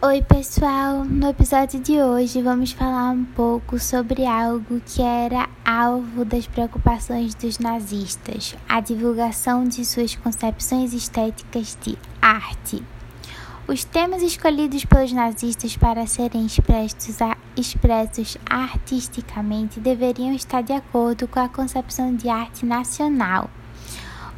Oi, pessoal! No episódio de hoje vamos falar um pouco sobre algo que era alvo das preocupações dos nazistas: a divulgação de suas concepções estéticas de arte. Os temas escolhidos pelos nazistas para serem expressos, expressos artisticamente deveriam estar de acordo com a concepção de arte nacional.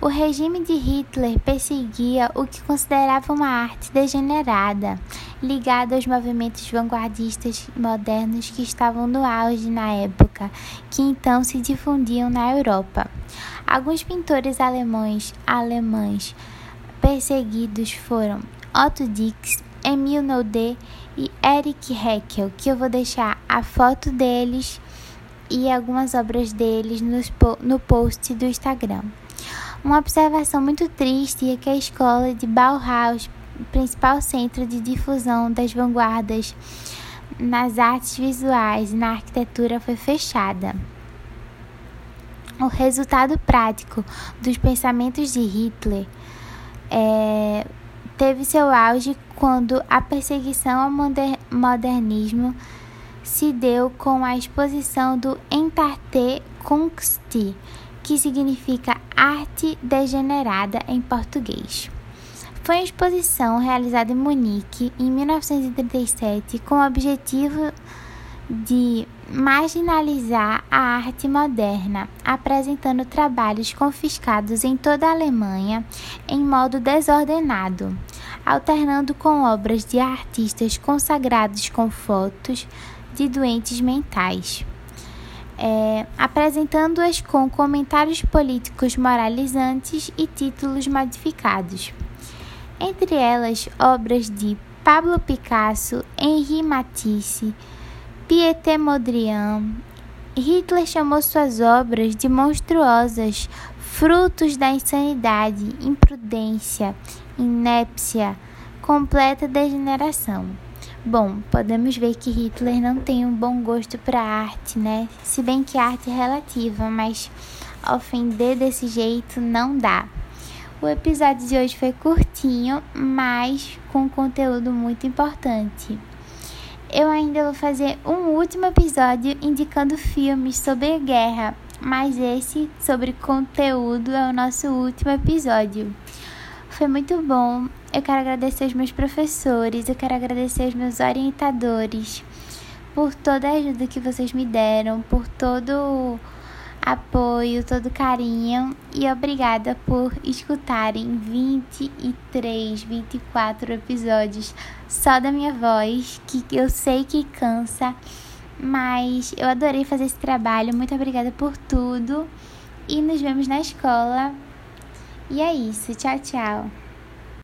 O regime de Hitler perseguia o que considerava uma arte degenerada, ligada aos movimentos vanguardistas modernos que estavam no auge na época, que então se difundiam na Europa. Alguns pintores alemães, alemães perseguidos foram Otto Dix, Emil Nolde e Erich Heckel, que eu vou deixar a foto deles e algumas obras deles no post do Instagram. Uma observação muito triste é que a escola de Bauhaus, principal centro de difusão das vanguardas nas artes visuais e na arquitetura, foi fechada. O resultado prático dos pensamentos de Hitler é, teve seu auge quando a perseguição ao modernismo se deu com a exposição do Entarté Kunst, que significa arte degenerada em português. Foi uma exposição realizada em Munique em 1937 com o objetivo de marginalizar a arte moderna, apresentando trabalhos confiscados em toda a Alemanha em modo desordenado, alternando com obras de artistas consagrados com fotos de doentes mentais é, apresentando-as com comentários políticos moralizantes e títulos modificados. Entre elas, obras de Pablo Picasso, Henri Matisse, Pieter Mondrian. Hitler chamou suas obras de monstruosas, frutos da insanidade, imprudência, inépcia, completa degeneração. Bom, podemos ver que Hitler não tem um bom gosto para arte, né? Se bem que arte é relativa, mas ofender desse jeito não dá. O episódio de hoje foi curtinho, mas com conteúdo muito importante. Eu ainda vou fazer um último episódio indicando filmes sobre guerra, mas esse sobre conteúdo é o nosso último episódio. Foi muito bom. Eu quero agradecer os meus professores, eu quero agradecer os meus orientadores por toda a ajuda que vocês me deram, por todo apoio, todo carinho e obrigada por escutarem 23, 24 episódios só da minha voz, que eu sei que cansa, mas eu adorei fazer esse trabalho. Muito obrigada por tudo e nos vemos na escola e é isso. Tchau, tchau.